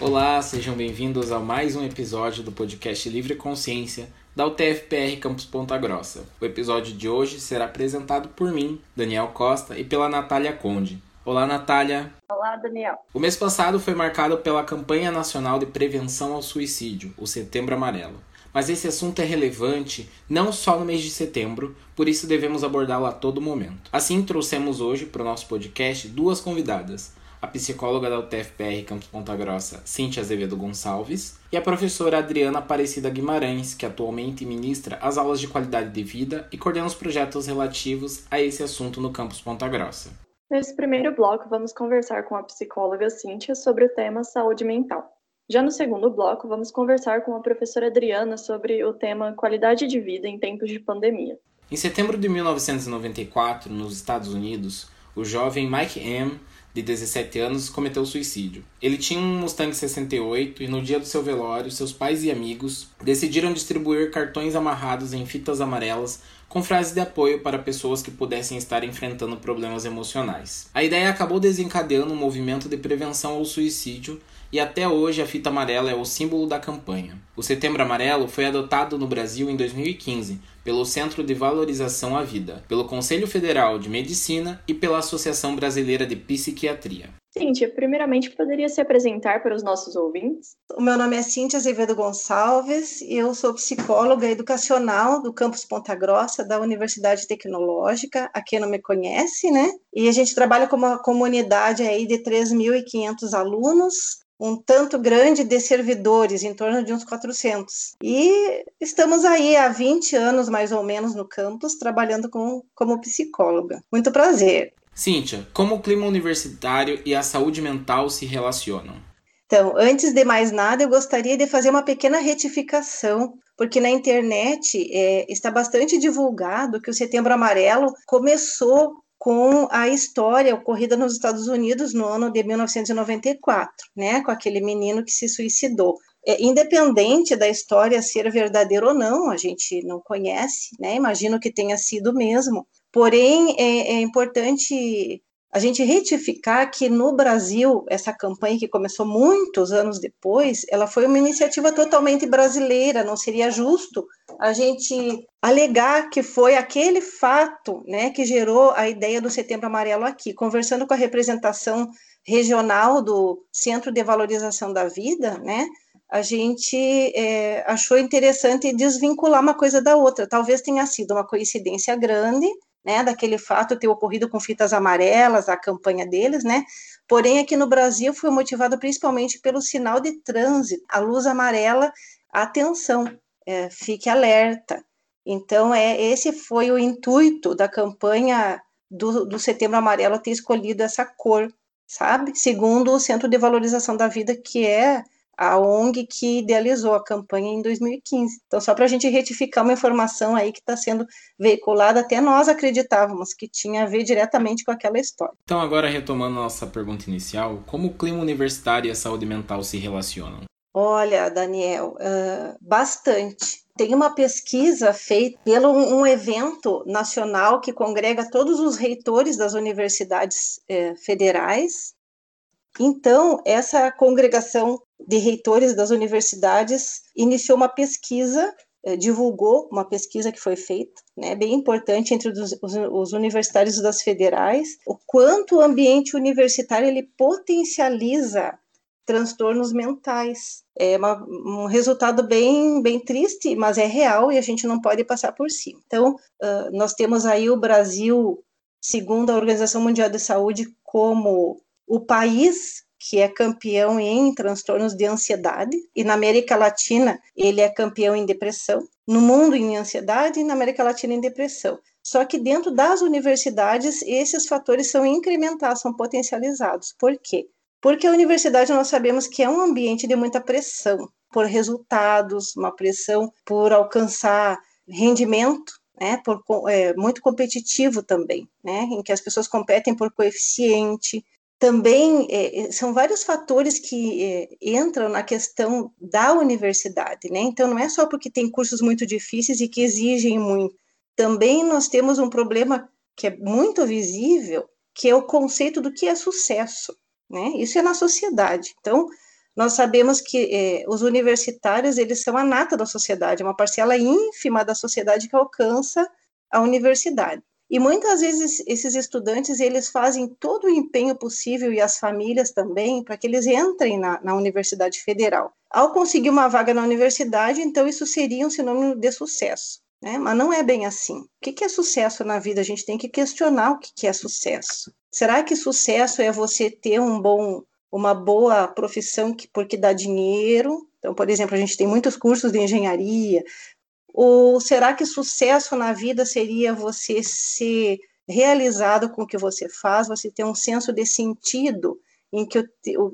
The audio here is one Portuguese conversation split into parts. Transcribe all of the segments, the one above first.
Olá, sejam bem-vindos a mais um episódio do podcast Livre Consciência da UTFPR Campus Ponta Grossa. O episódio de hoje será apresentado por mim, Daniel Costa, e pela Natália Conde. Olá, Natália. Olá, Daniel. O mês passado foi marcado pela Campanha Nacional de Prevenção ao Suicídio, o Setembro Amarelo. Mas esse assunto é relevante não só no mês de setembro, por isso devemos abordá-lo a todo momento. Assim, trouxemos hoje para o nosso podcast duas convidadas, a psicóloga da UTFPR Campus Ponta Grossa, Cintia Azevedo Gonçalves, e a professora Adriana Aparecida Guimarães, que atualmente ministra as aulas de qualidade de vida e coordena os projetos relativos a esse assunto no Campus Ponta Grossa. Nesse primeiro bloco, vamos conversar com a psicóloga Cíntia sobre o tema saúde mental. Já no segundo bloco, vamos conversar com a professora Adriana sobre o tema qualidade de vida em tempos de pandemia. Em setembro de 1994, nos Estados Unidos, o jovem Mike M de 17 anos, cometeu suicídio. Ele tinha um Mustang 68 e no dia do seu velório, seus pais e amigos decidiram distribuir cartões amarrados em fitas amarelas com frases de apoio para pessoas que pudessem estar enfrentando problemas emocionais. A ideia acabou desencadeando um movimento de prevenção ao suicídio e até hoje a fita amarela é o símbolo da campanha. O Setembro Amarelo foi adotado no Brasil em 2015 pelo Centro de Valorização à Vida, pelo Conselho Federal de Medicina e pela Associação Brasileira de Psiquiatria. Cíntia, primeiramente poderia se apresentar para os nossos ouvintes? O meu nome é Cíntia Azevedo Gonçalves, eu sou psicóloga educacional do campus Ponta Grossa da Universidade Tecnológica, a quem não me conhece, né? E a gente trabalha com uma comunidade aí de 3.500 alunos, um tanto grande de servidores, em torno de uns 400. E estamos aí há 20 anos, mais ou menos, no campus, trabalhando com, como psicóloga. Muito prazer. Cíntia, como o clima universitário e a saúde mental se relacionam? Então, antes de mais nada, eu gostaria de fazer uma pequena retificação, porque na internet é, está bastante divulgado que o Setembro Amarelo começou com a história ocorrida nos Estados Unidos no ano de 1994, né, com aquele menino que se suicidou. É, independente da história ser verdadeira ou não, a gente não conhece, né? Imagino que tenha sido mesmo. Porém, é, é importante a gente retificar que no Brasil, essa campanha que começou muitos anos depois, ela foi uma iniciativa totalmente brasileira, não seria justo a gente alegar que foi aquele fato né, que gerou a ideia do Setembro Amarelo aqui. Conversando com a representação regional do Centro de Valorização da Vida, né, a gente é, achou interessante desvincular uma coisa da outra. Talvez tenha sido uma coincidência grande, né, daquele fato ter ocorrido com fitas amarelas, a campanha deles, né, porém aqui no Brasil foi motivado principalmente pelo sinal de trânsito, a luz amarela, atenção, é, fique alerta. Então, é esse foi o intuito da campanha do, do Setembro Amarelo ter escolhido essa cor, sabe? Segundo o Centro de Valorização da Vida, que é a ONG que idealizou a campanha em 2015. Então, só para a gente retificar uma informação aí que está sendo veiculada, até nós acreditávamos que tinha a ver diretamente com aquela história. Então, agora retomando a nossa pergunta inicial, como o clima universitário e a saúde mental se relacionam? Olha, Daniel, uh, bastante. Tem uma pesquisa feita pelo um evento nacional que congrega todos os reitores das universidades eh, federais então, essa congregação de reitores das universidades iniciou uma pesquisa, eh, divulgou uma pesquisa que foi feita, né, bem importante entre os, os, os, universitários das federais, o quanto o ambiente universitário ele potencializa transtornos mentais. É uma, um resultado bem, bem triste, mas é real e a gente não pode passar por cima. Então, uh, nós temos aí o Brasil, segundo a Organização Mundial de Saúde, como o país que é campeão em transtornos de ansiedade, e na América Latina ele é campeão em depressão, no mundo em ansiedade e na América Latina em depressão. Só que dentro das universidades esses fatores são incrementados, são potencializados. Por quê? Porque a universidade nós sabemos que é um ambiente de muita pressão por resultados, uma pressão por alcançar rendimento, né, por, é, muito competitivo também, né, em que as pessoas competem por coeficiente, também é, é, são vários fatores que é, entram na questão da universidade, né? Então, não é só porque tem cursos muito difíceis e que exigem muito. Também nós temos um problema que é muito visível, que é o conceito do que é sucesso, né? Isso é na sociedade. Então, nós sabemos que é, os universitários eles são a nata da sociedade, uma parcela ínfima da sociedade que alcança a universidade. E muitas vezes esses estudantes eles fazem todo o empenho possível e as famílias também para que eles entrem na, na Universidade Federal. Ao conseguir uma vaga na universidade, então isso seria um sinônimo de sucesso. Né? Mas não é bem assim. O que é sucesso na vida? A gente tem que questionar o que é sucesso. Será que sucesso é você ter um bom, uma boa profissão que, porque dá dinheiro? Então, por exemplo, a gente tem muitos cursos de engenharia, ou será que sucesso na vida seria você ser realizado com o que você faz, você ter um senso de sentido em que,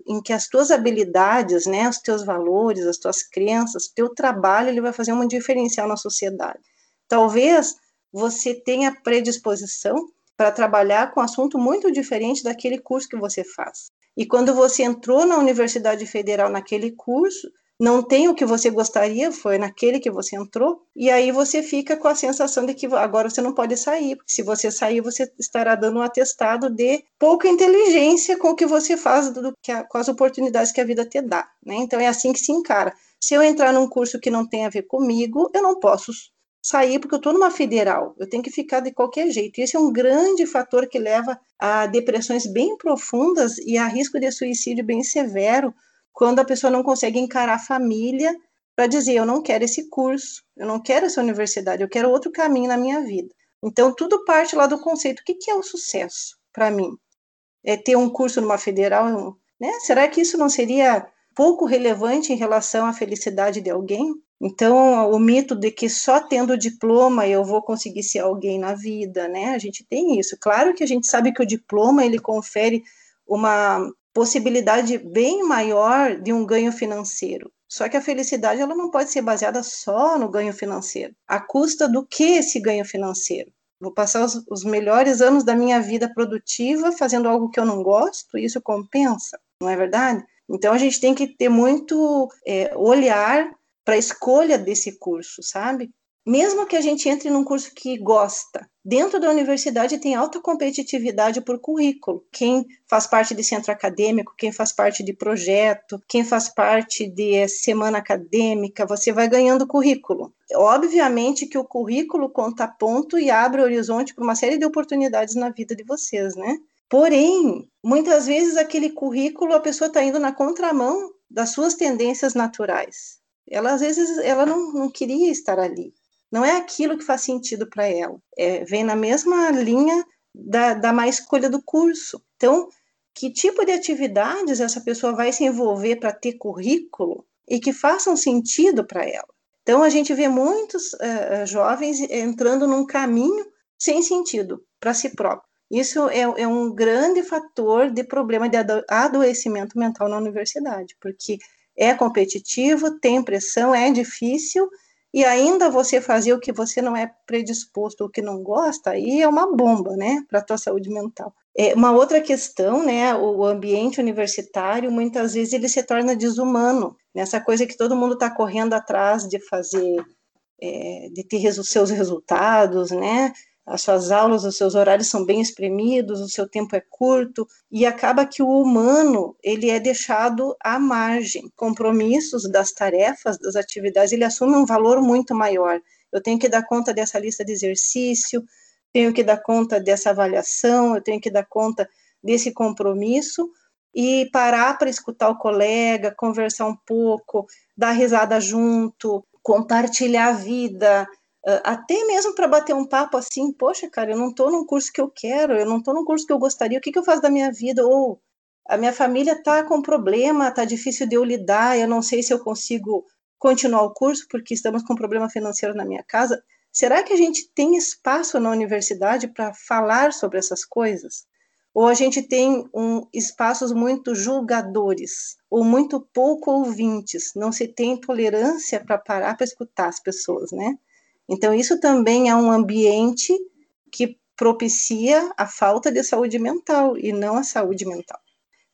em que as tuas habilidades, né, os teus valores, as tuas crenças, o teu trabalho, ele vai fazer um diferencial na sociedade. Talvez você tenha predisposição para trabalhar com um assunto muito diferente daquele curso que você faz. E quando você entrou na Universidade Federal naquele curso, não tem o que você gostaria, foi naquele que você entrou, e aí você fica com a sensação de que agora você não pode sair, porque se você sair, você estará dando um atestado de pouca inteligência com o que você faz, do que a, com as oportunidades que a vida te dá, né? Então é assim que se encara. Se eu entrar num curso que não tem a ver comigo, eu não posso sair porque eu estou numa federal, eu tenho que ficar de qualquer jeito. E esse é um grande fator que leva a depressões bem profundas e a risco de suicídio bem severo, quando a pessoa não consegue encarar a família para dizer: eu não quero esse curso, eu não quero essa universidade, eu quero outro caminho na minha vida. Então, tudo parte lá do conceito: o que, que é o sucesso para mim? É ter um curso numa federal? Né? Será que isso não seria pouco relevante em relação à felicidade de alguém? Então, o mito de que só tendo diploma eu vou conseguir ser alguém na vida, né? A gente tem isso. Claro que a gente sabe que o diploma ele confere uma possibilidade bem maior de um ganho financeiro. Só que a felicidade ela não pode ser baseada só no ganho financeiro. A custa do que esse ganho financeiro? Vou passar os, os melhores anos da minha vida produtiva fazendo algo que eu não gosto, isso compensa, não é verdade? Então a gente tem que ter muito é, olhar para a escolha desse curso, sabe? mesmo que a gente entre num curso que gosta, dentro da universidade tem alta competitividade por currículo. Quem faz parte de centro acadêmico, quem faz parte de projeto, quem faz parte de semana acadêmica, você vai ganhando currículo. Obviamente que o currículo conta ponto e abre horizonte para uma série de oportunidades na vida de vocês, né? Porém, muitas vezes aquele currículo a pessoa está indo na contramão das suas tendências naturais. Ela às vezes ela não, não queria estar ali. Não é aquilo que faz sentido para ela. É, vem na mesma linha da, da má escolha do curso. Então, que tipo de atividades essa pessoa vai se envolver para ter currículo e que façam sentido para ela? Então, a gente vê muitos uh, jovens entrando num caminho sem sentido para si próprio. Isso é, é, um grande fator de problema de adoecimento mental na universidade, porque é competitivo, tem pressão, é difícil e ainda você fazer o que você não é predisposto, o que não gosta, aí é uma bomba, né, para a tua saúde mental. É, uma outra questão, né, o ambiente universitário, muitas vezes ele se torna desumano, nessa coisa que todo mundo está correndo atrás de fazer, é, de ter os seus resultados, né, as suas aulas, os seus horários são bem espremidos, o seu tempo é curto e acaba que o humano ele é deixado à margem. Compromissos das tarefas, das atividades, ele assume um valor muito maior. Eu tenho que dar conta dessa lista de exercício, tenho que dar conta dessa avaliação, eu tenho que dar conta desse compromisso e parar para escutar o colega, conversar um pouco, dar risada junto, compartilhar a vida, até mesmo para bater um papo assim, poxa, cara, eu não estou num curso que eu quero, eu não estou num curso que eu gostaria, o que, que eu faço da minha vida? Ou a minha família está com problema, está difícil de eu lidar, eu não sei se eu consigo continuar o curso porque estamos com problema financeiro na minha casa. Será que a gente tem espaço na universidade para falar sobre essas coisas? Ou a gente tem um, espaços muito julgadores, ou muito pouco ouvintes, não se tem tolerância para parar para escutar as pessoas, né? Então, isso também é um ambiente que propicia a falta de saúde mental e não a saúde mental.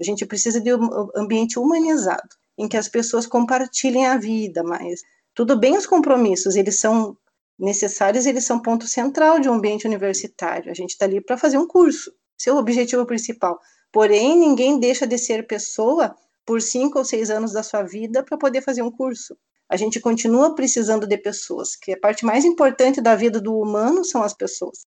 A gente precisa de um ambiente humanizado, em que as pessoas compartilhem a vida, mas tudo bem os compromissos, eles são necessários, eles são ponto central de um ambiente universitário. A gente está ali para fazer um curso, seu objetivo principal. Porém, ninguém deixa de ser pessoa por cinco ou seis anos da sua vida para poder fazer um curso. A gente continua precisando de pessoas, que a parte mais importante da vida do humano são as pessoas.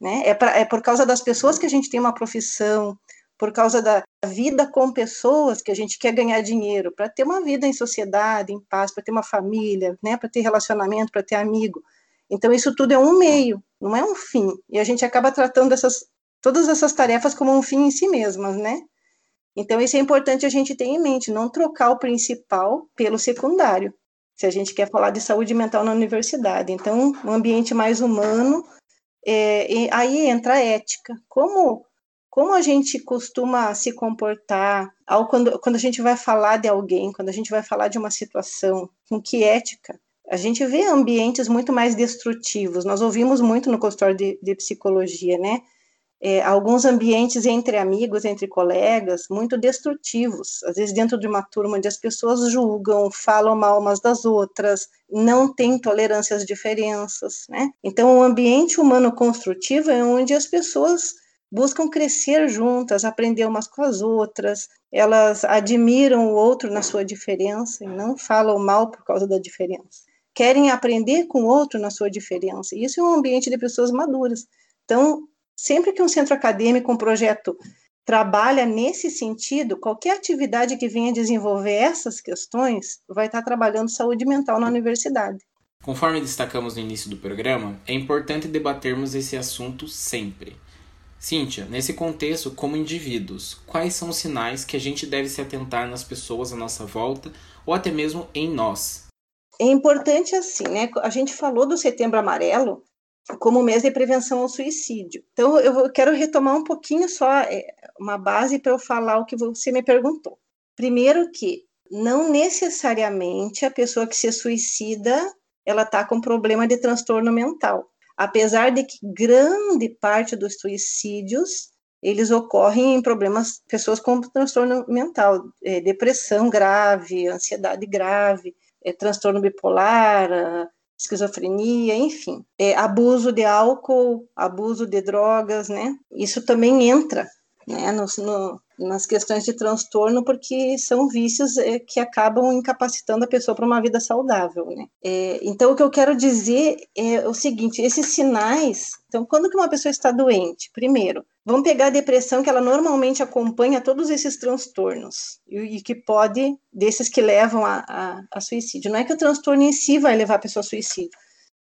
Né? É, pra, é por causa das pessoas que a gente tem uma profissão, por causa da vida com pessoas que a gente quer ganhar dinheiro, para ter uma vida em sociedade, em paz, para ter uma família, né? para ter relacionamento, para ter amigo. Então, isso tudo é um meio, não é um fim. E a gente acaba tratando essas, todas essas tarefas como um fim em si mesmas, né? Então, isso é importante a gente ter em mente, não trocar o principal pelo secundário, se a gente quer falar de saúde mental na universidade. Então, um ambiente mais humano, é, aí entra a ética. Como, como a gente costuma se comportar ao, quando, quando a gente vai falar de alguém, quando a gente vai falar de uma situação, com que ética? A gente vê ambientes muito mais destrutivos. Nós ouvimos muito no consultório de, de psicologia, né? É, alguns ambientes entre amigos, entre colegas, muito destrutivos. Às vezes, dentro de uma turma onde as pessoas julgam, falam mal umas das outras, não tem tolerância às diferenças, né? Então, o ambiente humano construtivo é onde as pessoas buscam crescer juntas, aprender umas com as outras, elas admiram o outro na sua diferença e não falam mal por causa da diferença. Querem aprender com o outro na sua diferença. Isso é um ambiente de pessoas maduras. Então, Sempre que um centro acadêmico, um projeto trabalha nesse sentido, qualquer atividade que venha desenvolver essas questões vai estar trabalhando saúde mental na universidade. Conforme destacamos no início do programa, é importante debatermos esse assunto sempre. Cíntia, nesse contexto, como indivíduos, quais são os sinais que a gente deve se atentar nas pessoas à nossa volta ou até mesmo em nós? É importante assim, né? A gente falou do Setembro Amarelo, como mês de prevenção ao suicídio. Então, eu quero retomar um pouquinho só é, uma base para eu falar o que você me perguntou. Primeiro que não necessariamente a pessoa que se suicida ela está com problema de transtorno mental, apesar de que grande parte dos suicídios eles ocorrem em problemas pessoas com transtorno mental, é, depressão grave, ansiedade grave, é, transtorno bipolar, esquizofrenia, enfim, é, abuso de álcool, abuso de drogas, né? Isso também entra, né, no, no, nas questões de transtorno, porque são vícios é, que acabam incapacitando a pessoa para uma vida saudável, né? É, então, o que eu quero dizer é o seguinte: esses sinais. Então, quando que uma pessoa está doente? Primeiro, Vamos pegar a depressão, que ela normalmente acompanha todos esses transtornos, e, e que pode, desses que levam a, a, a, suicídio. Não é que o transtorno em si vai levar a pessoa a suicídio,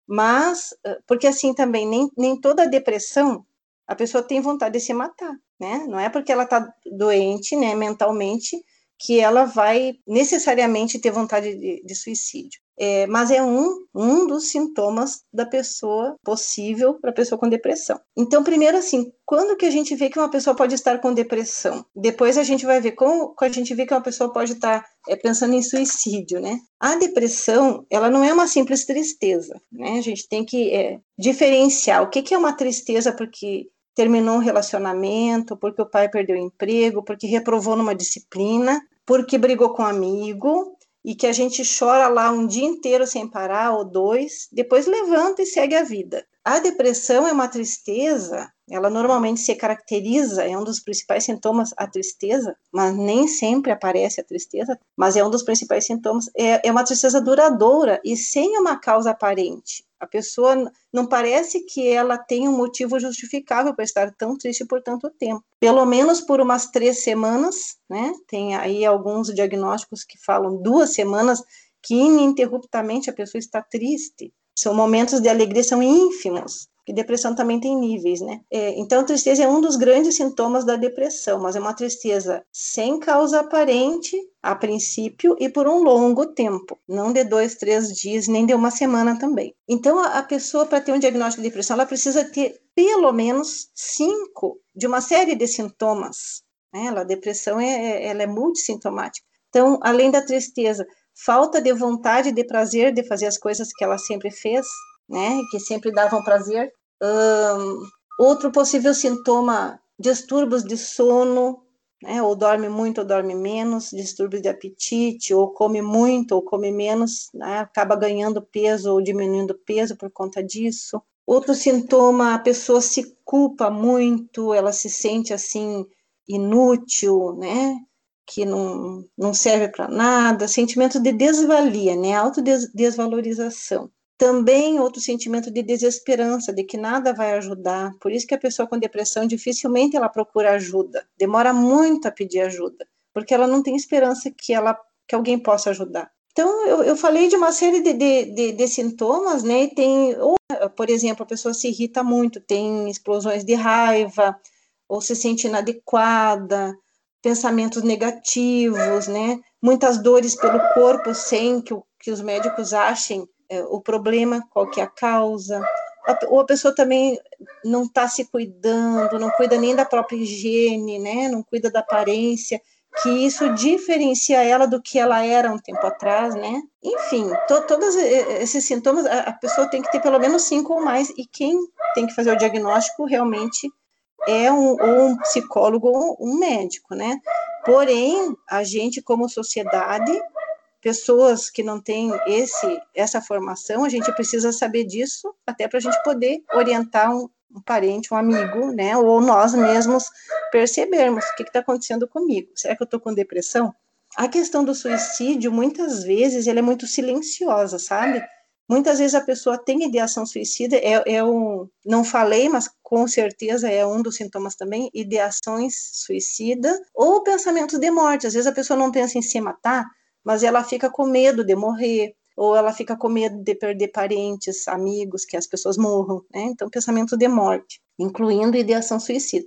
mas, porque assim também, nem, nem toda depressão a pessoa tem vontade de se matar, né? Não é porque ela está doente, né, mentalmente, que ela vai necessariamente ter vontade de, de suicídio. É, mas é um, um dos sintomas da pessoa possível para pessoa com depressão. Então, primeiro assim, quando que a gente vê que uma pessoa pode estar com depressão? Depois a gente vai ver como a gente vê que uma pessoa pode estar é, pensando em suicídio, né? A depressão, ela não é uma simples tristeza, né? A gente tem que é, diferenciar o que, que é uma tristeza porque terminou um relacionamento, porque o pai perdeu o emprego, porque reprovou numa disciplina, porque brigou com um amigo, e que a gente chora lá um dia inteiro sem parar, ou dois, depois levanta e segue a vida. A depressão é uma tristeza, ela normalmente se caracteriza, é um dos principais sintomas a tristeza, mas nem sempre aparece a tristeza, mas é um dos principais sintomas, é, é uma tristeza duradoura e sem uma causa aparente. A pessoa não parece que ela tem um motivo justificável para estar tão triste por tanto tempo. Pelo menos por umas três semanas, né? Tem aí alguns diagnósticos que falam duas semanas que ininterruptamente a pessoa está triste. São momentos de alegria, são ínfimos que depressão também tem níveis, né? É, então, tristeza é um dos grandes sintomas da depressão, mas é uma tristeza sem causa aparente, a princípio, e por um longo tempo, não de dois, três dias, nem de uma semana também. Então, a, a pessoa, para ter um diagnóstico de depressão, ela precisa ter pelo menos cinco de uma série de sintomas. Né? a depressão é, é, ela é multissintomática. Então, além da tristeza, falta de vontade, de prazer de fazer as coisas que ela sempre fez, né, que sempre davam prazer. Um, outro possível sintoma, distúrbios de sono, né, ou dorme muito ou dorme menos, distúrbios de apetite, ou come muito ou come menos, né, acaba ganhando peso ou diminuindo peso por conta disso. Outro sintoma, a pessoa se culpa muito, ela se sente assim inútil, né? que não, não serve para nada, sentimento de desvalia, né, autodesvalorização. Também outro sentimento de desesperança, de que nada vai ajudar. Por isso que a pessoa com depressão dificilmente ela procura ajuda, demora muito a pedir ajuda, porque ela não tem esperança que ela que alguém possa ajudar. Então, eu, eu falei de uma série de, de, de, de sintomas, né? Tem, ou, por exemplo, a pessoa se irrita muito, tem explosões de raiva, ou se sente inadequada, pensamentos negativos, né? Muitas dores pelo corpo sem que, que os médicos achem é, o problema, qual que é a causa. Ou a pessoa também não está se cuidando, não cuida nem da própria higiene, né? Não cuida da aparência que isso diferencia ela do que ela era um tempo atrás, né? Enfim, to, todos esses sintomas, a, a, pessoa tem que ter pelo menos cinco ou mais, e quem tem que fazer o diagnóstico realmente é um, ou um psicólogo ou um médico, né? Porém, a gente, como sociedade, pessoas que não têm esse, essa formação, a gente precisa saber disso, até para a gente poder orientar um, um parente, um amigo, né, ou nós mesmos percebermos o que está acontecendo comigo. Será que eu estou com depressão? A questão do suicídio, muitas vezes, ela é muito silenciosa, sabe? Muitas vezes a pessoa tem ideação suicida, é, é um, não falei, mas com certeza é um dos sintomas também, ideações suicida ou pensamentos de morte. Às vezes a pessoa não pensa em se matar, mas ela fica com medo de morrer, ou ela fica com medo de perder parentes, amigos, que as pessoas morram, né? Então, pensamento de morte, incluindo ideação suicida.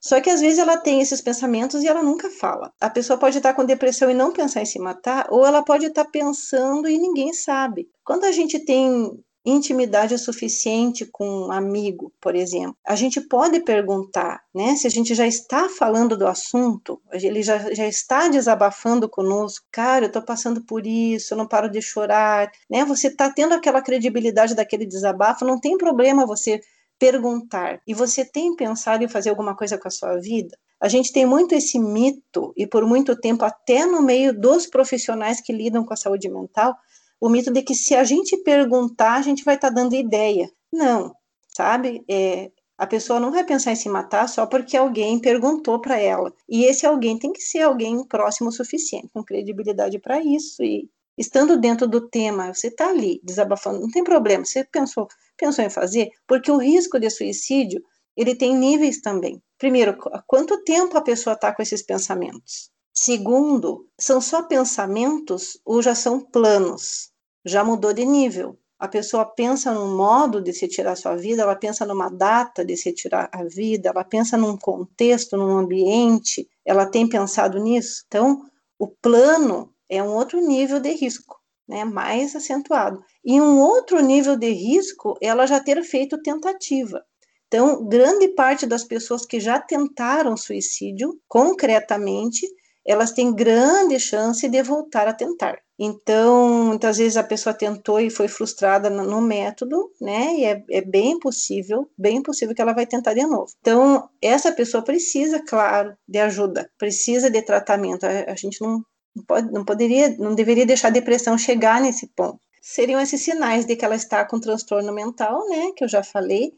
Só que às vezes ela tem esses pensamentos e ela nunca fala. A pessoa pode estar com depressão e não pensar em se matar, ou ela pode estar pensando e ninguém sabe. Quando a gente tem intimidade suficiente com um amigo, por exemplo. A gente pode perguntar, né? Se a gente já está falando do assunto, ele já, já está desabafando conosco, cara, eu estou passando por isso, eu não paro de chorar, né? Você está tendo aquela credibilidade daquele desabafo, não tem problema você perguntar. E você tem pensado em fazer alguma coisa com a sua vida? A gente tem muito esse mito, e por muito tempo, até no meio dos profissionais que lidam com a saúde mental, o mito de que se a gente perguntar, a gente vai estar tá dando ideia. Não, sabe? É, a pessoa não vai pensar em se matar só porque alguém perguntou para ela. E esse alguém tem que ser alguém próximo o suficiente, com credibilidade para isso. E estando dentro do tema, você está ali desabafando, não tem problema. Você pensou, pensou em fazer? Porque o risco de suicídio ele tem níveis também. Primeiro, quanto tempo a pessoa está com esses pensamentos? Segundo, são só pensamentos ou já são planos? Já mudou de nível. A pessoa pensa num modo de se tirar sua vida, ela pensa numa data de se tirar a vida, ela pensa num contexto, num ambiente, ela tem pensado nisso. Então, o plano é um outro nível de risco, né, mais acentuado. E um outro nível de risco, ela já ter feito tentativa. Então, grande parte das pessoas que já tentaram suicídio concretamente, elas têm grande chance de voltar a tentar. Então, muitas vezes a pessoa tentou e foi frustrada no método, né? E é, é, bem possível, bem possível que ela vai tentar de novo. Então, essa pessoa precisa, claro, de ajuda, precisa de tratamento. A, a gente não, não, pode, não poderia, não deveria deixar a depressão chegar nesse ponto. Seriam esses sinais de que ela está com transtorno mental, né? Que eu já falei,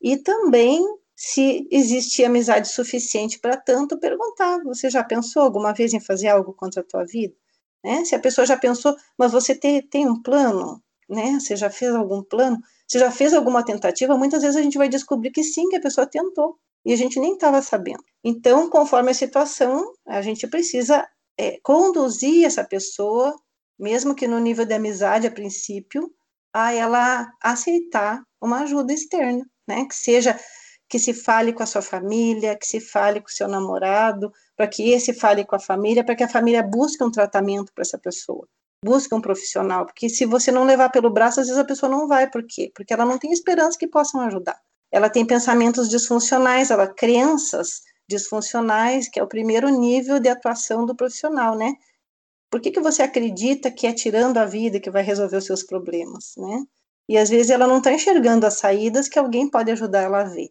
e também se existe amizade suficiente para tanto perguntar. Você já pensou alguma vez em fazer algo contra a tua vida? Né? Se a pessoa já pensou, mas você tem, tem um plano, né? Você já fez algum plano? Você já fez alguma tentativa? Muitas vezes a gente vai descobrir que sim, que a pessoa tentou e a gente nem estava sabendo. Então, conforme a situação, a gente precisa é, conduzir essa pessoa, mesmo que no nível de amizade a princípio, a ela aceitar uma ajuda externa, né? Que seja que se fale com a sua família, que se fale com o seu namorado, para que esse fale com a família, para que a família busque um tratamento para essa pessoa, busque um profissional, porque se você não levar pelo braço, às vezes a pessoa não vai, por quê? Porque ela não tem esperança que possam ajudar. Ela tem pensamentos disfuncionais, ela crenças disfuncionais, que é o primeiro nível de atuação do profissional, né? Por que, que você acredita que é tirando a vida que vai resolver os seus problemas, né? E às vezes ela não está enxergando as saídas que alguém pode ajudar ela a ver.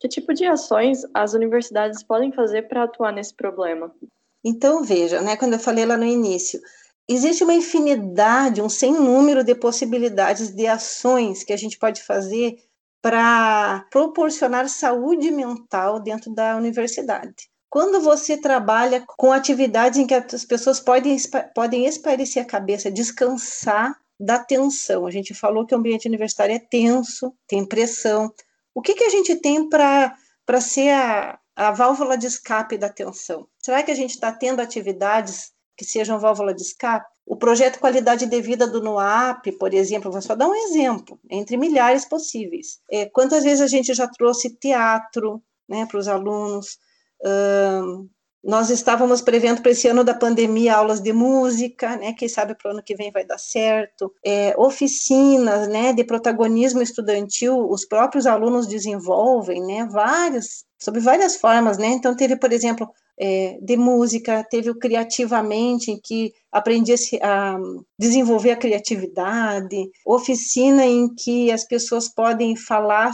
Que tipo de ações as universidades podem fazer para atuar nesse problema? Então, veja, né, quando eu falei lá no início, existe uma infinidade, um sem número de possibilidades de ações que a gente pode fazer para proporcionar saúde mental dentro da universidade. Quando você trabalha com atividades em que as pessoas podem, podem esparecer a cabeça, descansar da tensão. A gente falou que o ambiente universitário é tenso, tem pressão. O que, que a gente tem para ser a, a válvula de escape da tensão? Será que a gente está tendo atividades que sejam válvula de escape? O projeto Qualidade de Vida do NUAP, por exemplo, vou só dar um exemplo, entre milhares possíveis. É, quantas vezes a gente já trouxe teatro né, para os alunos? Nós estávamos prevendo para esse ano da pandemia aulas de música, né? Quem sabe para o ano que vem vai dar certo. É, oficinas, né? De protagonismo estudantil, os próprios alunos desenvolvem, né? Vários, sob várias formas, né? Então teve, por exemplo, é, de música, teve o criativamente, em que aprendi a desenvolver a criatividade, oficina em que as pessoas podem falar,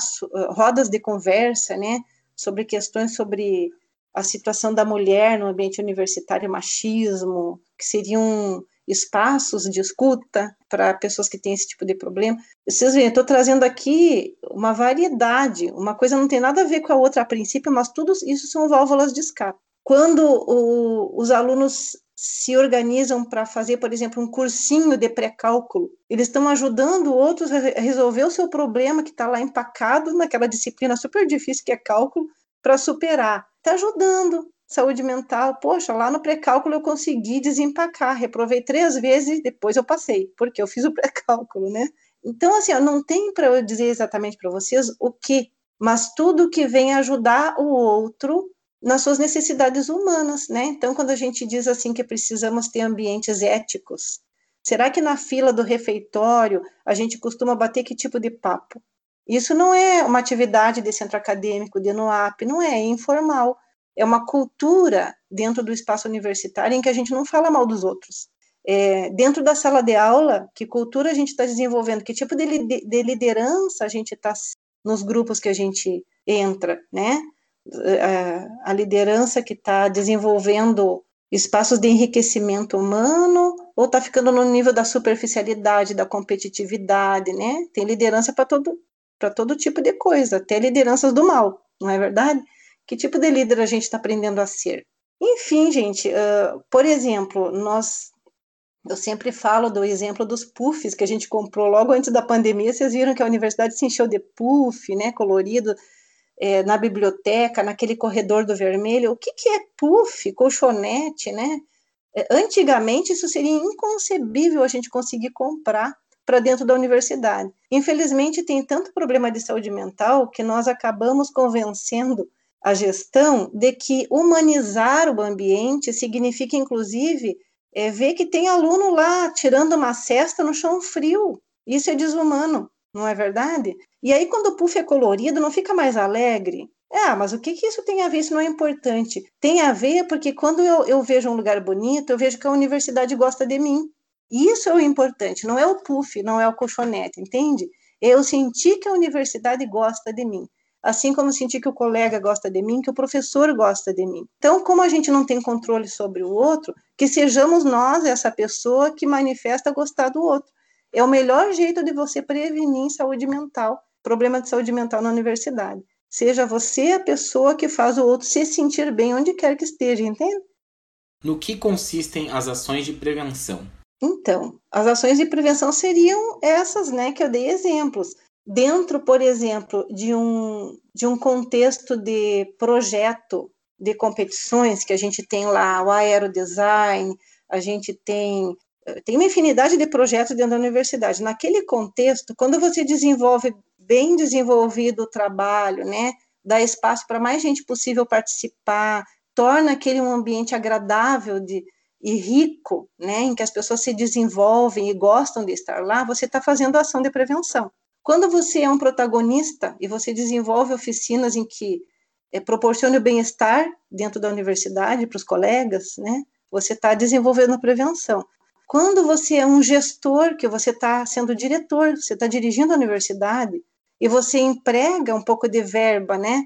rodas de conversa, né? Sobre questões sobre a situação da mulher no ambiente universitário, machismo, que seriam espaços de escuta para pessoas que têm esse tipo de problema. Vocês veem, estou trazendo aqui uma variedade, uma coisa não tem nada a ver com a outra a princípio, mas tudo isso são válvulas de escape. Quando o, os alunos se organizam para fazer, por exemplo, um cursinho de pré-cálculo, eles estão ajudando outros a resolver o seu problema que está lá empacado naquela disciplina super difícil que é cálculo, para superar está ajudando. Saúde mental, poxa, lá no pré-cálculo eu consegui desempacar, reprovei três vezes e depois eu passei, porque eu fiz o pré-cálculo, né? Então, assim, ó, não tem para eu dizer exatamente para vocês o que, mas tudo que vem ajudar o outro nas suas necessidades humanas, né? Então, quando a gente diz assim que precisamos ter ambientes éticos, será que na fila do refeitório a gente costuma bater que tipo de papo? Isso não é uma atividade de centro acadêmico, de NUAP, não é, é informal. É uma cultura dentro do espaço universitário em que a gente não fala mal dos outros. É, dentro da sala de aula, que cultura a gente está desenvolvendo, que tipo de, de liderança a gente está nos grupos que a gente entra, né? A, liderança que está desenvolvendo espaços de enriquecimento humano ou está ficando no nível da superficialidade, da competitividade, né? Tem liderança para todo para todo tipo de coisa, até lideranças do mal, não é verdade? Que tipo de líder a gente está aprendendo a ser? Enfim, gente, uh, por exemplo, nós eu sempre falo do exemplo dos puffs que a gente comprou logo antes da pandemia. Vocês viram que a universidade se encheu de puff, né, colorido, é, na biblioteca, naquele corredor do vermelho. O que, que é puff, colchonete, né? É, antigamente isso seria inconcebível a gente conseguir comprar para dentro da universidade. Infelizmente, tem tanto problema de saúde mental que nós acabamos convencendo a gestão de que humanizar o ambiente significa, inclusive, é, ver que tem aluno lá tirando uma cesta no chão frio. Isso é desumano, não é verdade? E aí, quando o puff é colorido, não fica mais alegre? Ah, mas o que, que isso tem a ver? Isso não é importante. Tem a ver porque quando eu, eu vejo um lugar bonito, eu vejo que a universidade gosta de mim. Isso é o importante, não é o puff, não é o colchonete, entende? Eu senti que a universidade gosta de mim, assim como senti que o colega gosta de mim, que o professor gosta de mim. Então, como a gente não tem controle sobre o outro, que sejamos nós essa pessoa que manifesta gostar do outro. É o melhor jeito de você prevenir saúde mental, problema de saúde mental na universidade. Seja você a pessoa que faz o outro se sentir bem onde quer que esteja, entende? No que consistem as ações de prevenção? Então, as ações de prevenção seriam essas, né, que eu dei exemplos. Dentro, por exemplo, de um, de um contexto de projeto de competições, que a gente tem lá o aerodesign, a gente tem, tem uma infinidade de projetos dentro da universidade. Naquele contexto, quando você desenvolve bem desenvolvido o trabalho, né, dá espaço para mais gente possível participar, torna aquele um ambiente agradável de, e rico, né, em que as pessoas se desenvolvem e gostam de estar lá, você está fazendo ação de prevenção. Quando você é um protagonista e você desenvolve oficinas em que é, proporcione o bem-estar dentro da universidade para os colegas, né, você está desenvolvendo a prevenção. Quando você é um gestor, que você está sendo diretor, você está dirigindo a universidade e você emprega um pouco de verba, né,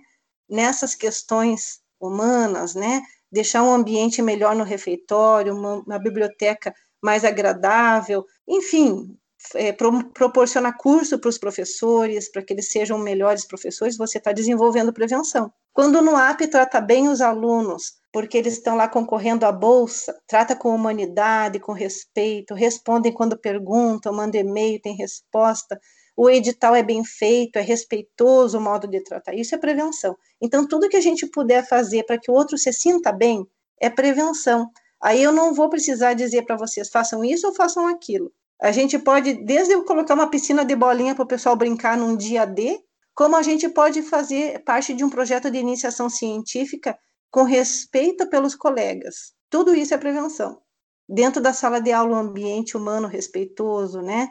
nessas questões humanas, né, deixar um ambiente melhor no refeitório, uma, uma biblioteca mais agradável, enfim, é, pro, proporcionar curso para os professores, para que eles sejam melhores professores, você está desenvolvendo prevenção. Quando o NUAP trata bem os alunos, porque eles estão lá concorrendo à bolsa, trata com humanidade, com respeito, respondem quando perguntam, manda e-mail, tem resposta, o edital é bem feito, é respeitoso o modo de tratar, isso é prevenção. Então, tudo que a gente puder fazer para que o outro se sinta bem é prevenção. Aí eu não vou precisar dizer para vocês, façam isso ou façam aquilo. A gente pode, desde eu colocar uma piscina de bolinha para o pessoal brincar num dia D, como a gente pode fazer parte de um projeto de iniciação científica com respeito pelos colegas. Tudo isso é prevenção. Dentro da sala de aula, um ambiente humano respeitoso, né?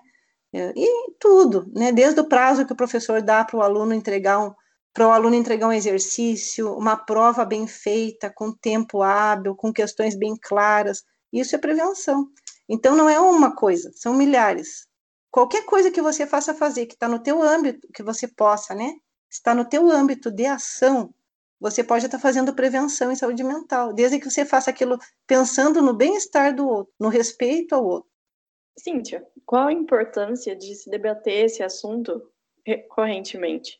E tudo, né? Desde o prazo que o professor dá para o aluno entregar um para o aluno entregar um exercício, uma prova bem feita, com tempo hábil, com questões bem claras. Isso é prevenção. Então não é uma coisa, são milhares. Qualquer coisa que você faça fazer, que está no teu âmbito, que você possa, né? Está no teu âmbito de ação, você pode estar fazendo prevenção em saúde mental, desde que você faça aquilo pensando no bem-estar do outro, no respeito ao outro. Cíntia, qual a importância de se debater esse assunto recorrentemente?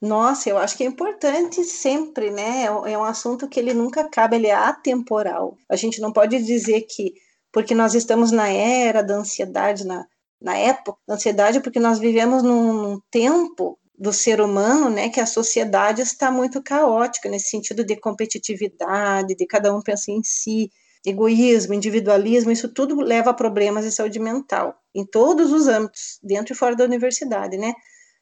Nossa, eu acho que é importante sempre, né? É, é um assunto que ele nunca acaba, ele é atemporal. A gente não pode dizer que, porque nós estamos na era da ansiedade, na, na época da ansiedade, porque nós vivemos num, num tempo do ser humano, né, que a sociedade está muito caótica nesse sentido de competitividade, de cada um pensar em si, egoísmo, individualismo, isso tudo leva a problemas de saúde mental em todos os âmbitos, dentro e fora da universidade, né?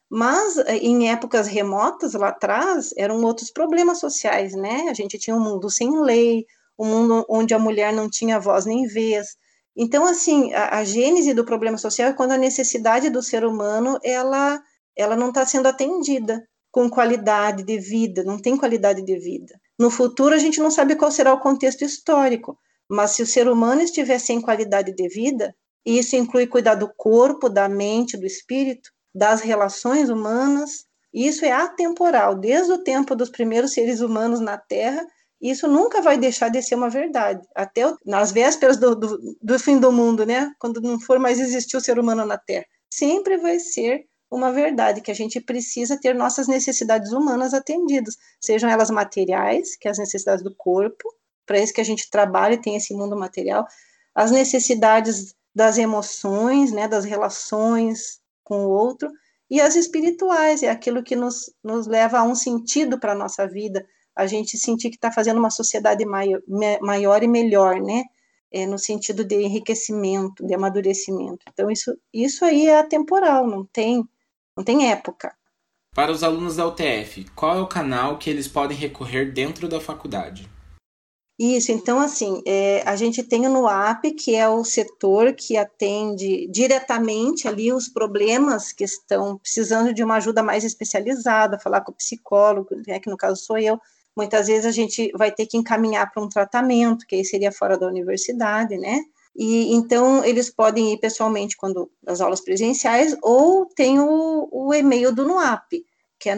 Mas eh, em épocas remotas lá atrás eram outros problemas sociais, né? A gente tinha um mundo sem lei, um mundo onde a mulher não tinha voz nem vez. Então, assim, a, a gênese do problema social é quando a necessidade do ser humano ela ela não está sendo atendida com qualidade de vida, não tem qualidade de vida. No futuro, a gente não sabe qual será o contexto histórico, mas se o ser humano estiver sem qualidade de vida, e isso inclui cuidar do corpo, da mente, do espírito, das relações humanas, isso é atemporal, desde o tempo dos primeiros seres humanos na Terra, isso nunca vai deixar de ser uma verdade, até nas vésperas do, do, do fim do mundo, né? Quando não for mais existir o ser humano na Terra, sempre vai ser uma verdade, que a gente precisa ter nossas necessidades humanas atendidas, sejam elas materiais, que é as necessidades do corpo, para isso que a gente trabalha e tem esse mundo material, as necessidades das emoções, né, das relações com o outro, e as espirituais, é aquilo que nos, nos leva a um sentido para a nossa vida, a gente sentir que está fazendo uma sociedade maior, maior e melhor, né, é, no sentido de enriquecimento, de amadurecimento. Então, isso, isso aí é atemporal, não tem não tem época. Para os alunos da UTF, qual é o canal que eles podem recorrer dentro da faculdade? Isso, então, assim, é, a gente tem o NUAP, que é o setor que atende diretamente ali os problemas que estão precisando de uma ajuda mais especializada, falar com o psicólogo, né, que no caso sou eu. Muitas vezes a gente vai ter que encaminhar para um tratamento, que aí seria fora da universidade, né? E então eles podem ir pessoalmente quando as aulas presenciais ou tem o, o e-mail do NUAP, que é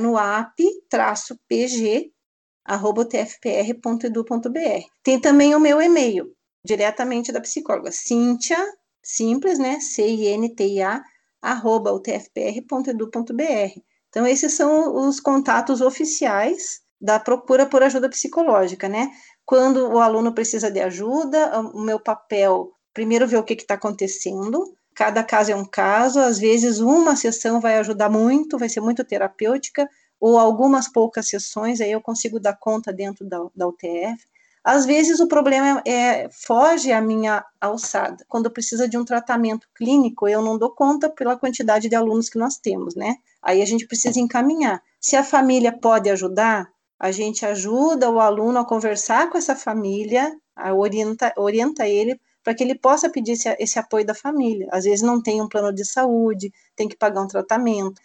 nuap-pg@tfpr.edu.br. Tem também o meu e-mail, diretamente da psicóloga, Cíntia, simples, né? C I N T I A arroba utfpr.edu.br. Então esses são os contatos oficiais da procura por ajuda psicológica, né? Quando o aluno precisa de ajuda, o meu papel primeiro ver o que está acontecendo. Cada caso é um caso, às vezes uma sessão vai ajudar muito, vai ser muito terapêutica, ou algumas poucas sessões, aí eu consigo dar conta dentro da, da UTF. Às vezes o problema é, é foge à minha alçada. Quando precisa de um tratamento clínico, eu não dou conta pela quantidade de alunos que nós temos, né? Aí a gente precisa encaminhar. Se a família pode ajudar, a gente ajuda o aluno a conversar com essa família, a orienta, orienta ele para que ele possa pedir esse, esse apoio da família. Às vezes não tem um plano de saúde, tem que pagar um tratamento.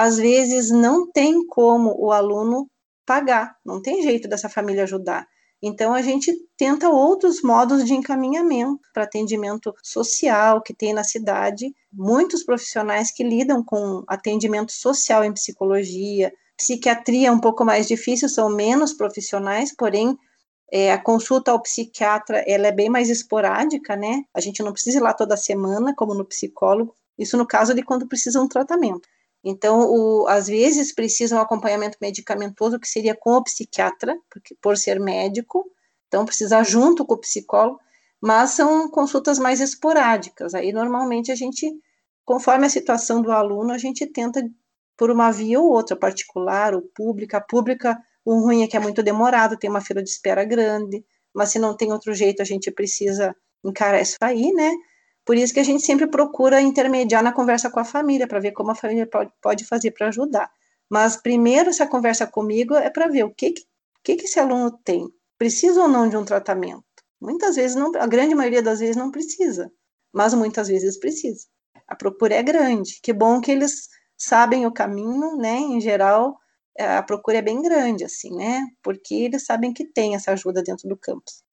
Às vezes não tem como o aluno pagar, não tem jeito dessa família ajudar. Então, a gente tenta outros modos de encaminhamento para atendimento social que tem na cidade. Muitos profissionais que lidam com atendimento social em psicologia, psiquiatria é um pouco mais difícil, são menos profissionais, porém é, a consulta ao psiquiatra ela é bem mais esporádica, né? A gente não precisa ir lá toda semana, como no psicólogo. Isso no caso de quando precisa um tratamento. Então, o, às vezes precisam um acompanhamento medicamentoso, que seria com o psiquiatra, porque, por ser médico, então precisa junto com o psicólogo, mas são consultas mais esporádicas. Aí, normalmente, a gente, conforme a situação do aluno, a gente tenta por uma via ou outra, particular ou pública. A pública, o ruim é que é muito demorado, tem uma fila de espera grande, mas se não tem outro jeito, a gente precisa encarar isso aí, né? Por isso que a gente sempre procura intermediar na conversa com a família, para ver como a família pode, fazer para ajudar. Mas primeiro, essa conversa comigo é para ver o que, que, que esse aluno tem. Precisa ou não de um tratamento? Muitas vezes, não, a grande maioria das vezes não precisa, mas muitas vezes precisa. A procura é grande. Que bom que eles sabem o caminho, né? Em geral, é, a procura é bem grande, assim, né? Porque eles sabem que tem essa ajuda dentro do campus.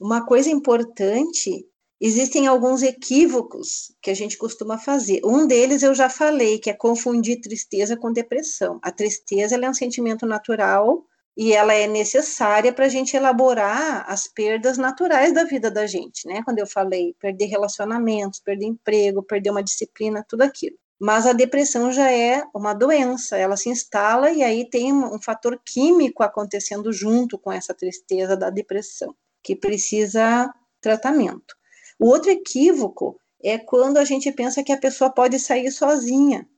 Uma coisa importante existem alguns equívocos que a gente costuma fazer. Um deles eu já falei, que é confundir tristeza com depressão. A tristeza é um sentimento natural e ela é necessária para a gente elaborar as perdas naturais da vida da gente, né? Quando eu falei perder relacionamentos, perder emprego, perder uma disciplina, tudo aquilo. Mas a depressão já é uma doença, ela se instala e aí tem um fator químico acontecendo junto com essa tristeza da depressão, que precisa tratamento. O outro equívoco é quando a gente pensa que a pessoa pode sair sozinha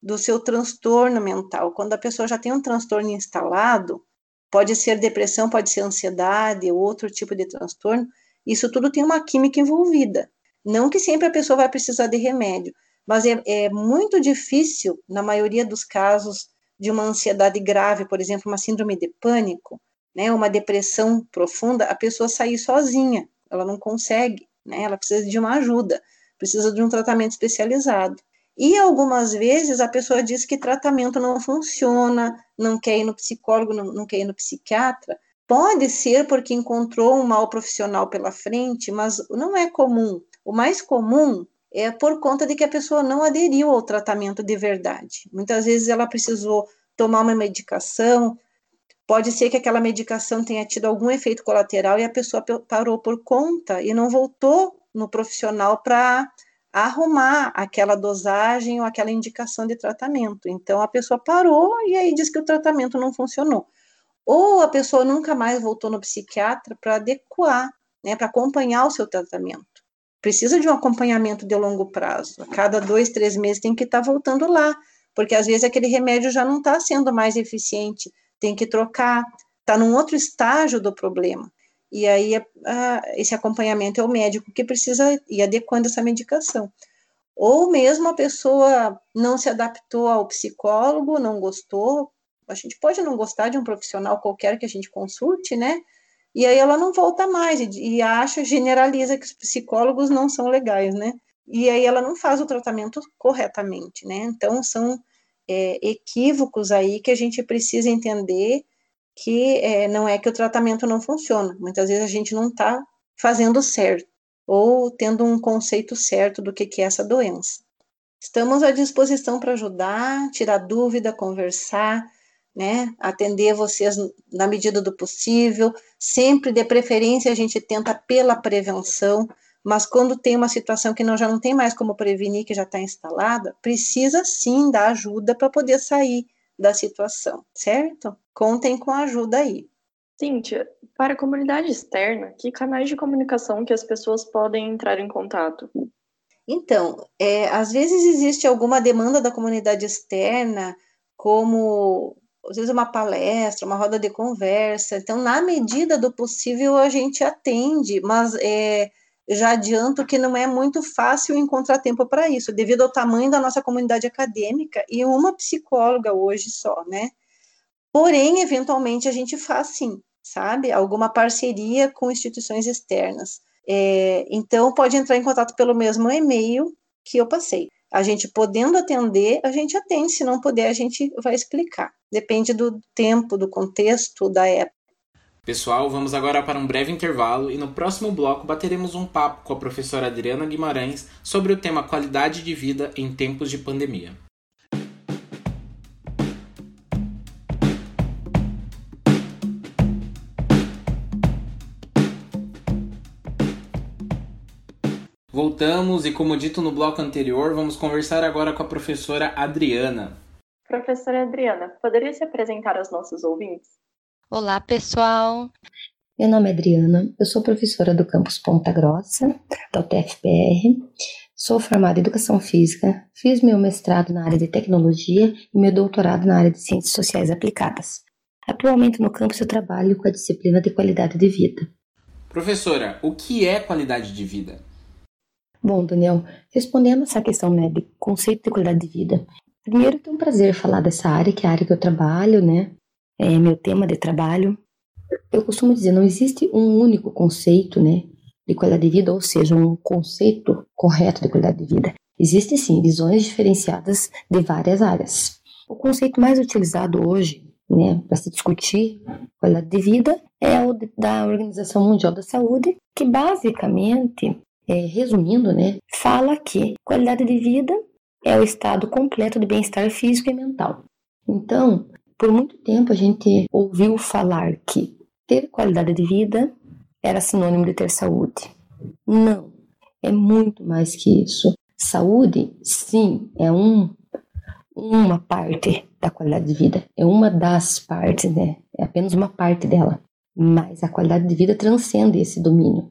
do seu transtorno mental. Quando a pessoa já tem um transtorno instalado, pode ser depressão, pode ser ansiedade, outro tipo de transtorno, isso tudo tem uma química envolvida. Não que sempre a pessoa vai precisar de remédio, mas é, é muito difícil, na maioria dos casos, de uma ansiedade grave, por exemplo, uma síndrome de pânico, né, uma depressão profunda, a pessoa sair sozinha, ela não consegue né? Ela precisa de uma ajuda, precisa de um tratamento especializado. E algumas vezes a pessoa diz que tratamento não funciona, não quer ir no psicólogo, não, não quer ir no psiquiatra. Pode ser porque encontrou um mal profissional pela frente, mas não é comum. O mais comum é por conta de que a pessoa não aderiu ao tratamento de verdade. Muitas vezes ela precisou tomar uma medicação, Pode ser que aquela medicação tenha tido algum efeito colateral e a pessoa parou por conta e não voltou no profissional para arrumar aquela dosagem ou aquela indicação de tratamento. Então a pessoa parou e aí diz que o tratamento não funcionou. Ou a pessoa nunca mais voltou no psiquiatra para adequar, né, para acompanhar o seu tratamento. Precisa de um acompanhamento de longo prazo. A cada dois, três meses tem que estar tá voltando lá, porque às vezes aquele remédio já não está sendo mais eficiente tem que trocar, está num outro estágio do problema. E aí, esse acompanhamento é o médico que precisa ir adequando essa medicação. Ou mesmo a pessoa não se adaptou ao psicólogo, não gostou. A gente pode não gostar de um profissional qualquer que a gente consulte, né? E aí ela não volta mais e, e acha, generaliza que os psicólogos não são legais, né? E aí ela não faz o tratamento corretamente, né? Então, são é, equívocos aí que a gente precisa entender que é, não é que o tratamento não funciona, muitas vezes a gente não está fazendo certo ou tendo um conceito certo do que, que é essa doença. Estamos à disposição para ajudar, tirar dúvida, conversar, né, atender vocês na medida do possível. Sempre, de preferência, a gente tenta pela prevenção, mas quando tem uma situação que não, já não tem mais como prevenir, que já está instalada, precisa sim da ajuda para poder sair da situação, certo? Contem com a ajuda aí. Cíntia, para a comunidade externa, que canais de comunicação que as pessoas podem entrar em contato? Então, é, às vezes existe alguma demanda da comunidade externa, como às vezes uma palestra, uma roda de conversa. Então, na medida do possível, a gente atende, mas é, já adianto que não é muito fácil encontrar tempo para isso, devido ao tamanho da nossa comunidade acadêmica e uma psicóloga hoje só, né? Porém, eventualmente a gente faz sim, sabe? Alguma parceria com instituições externas. É, então, pode entrar em contato pelo mesmo e-mail que eu passei. A gente podendo atender, a gente atende, se não puder, a gente vai explicar. Depende do tempo, do contexto, da época. Pessoal, vamos agora para um breve intervalo e no próximo bloco bateremos um papo com a professora Adriana Guimarães sobre o tema qualidade de vida em tempos de pandemia. Voltamos e, como dito no bloco anterior, vamos conversar agora com a professora Adriana. Professora Adriana, poderia se apresentar aos nossos ouvintes? Olá, pessoal. Meu nome é Adriana, eu sou professora do campus Ponta Grossa, da UTFPR. Sou formada em Educação Física, fiz meu mestrado na área de Tecnologia e meu doutorado na área de Ciências Sociais Aplicadas. Atualmente no campus eu trabalho com a disciplina de Qualidade de Vida. Professora, o que é qualidade de vida? Bom, Daniel, respondendo essa questão né, de conceito de qualidade de vida, primeiro é um prazer falar dessa área, que é a área que eu trabalho, né? É meu tema de trabalho. Eu costumo dizer, não existe um único conceito, né, de qualidade de vida, ou seja, um conceito correto de qualidade de vida. Existem sim visões diferenciadas de várias áreas. O conceito mais utilizado hoje, né, para se discutir qualidade de vida é o da Organização Mundial da Saúde, que basicamente é, resumindo, né, fala que qualidade de vida é o estado completo de bem-estar físico e mental. Então, por muito tempo a gente ouviu falar que ter qualidade de vida era sinônimo de ter saúde. Não, é muito mais que isso. Saúde, sim, é um, uma parte da qualidade de vida, é uma das partes, né? É apenas uma parte dela. Mas a qualidade de vida transcende esse domínio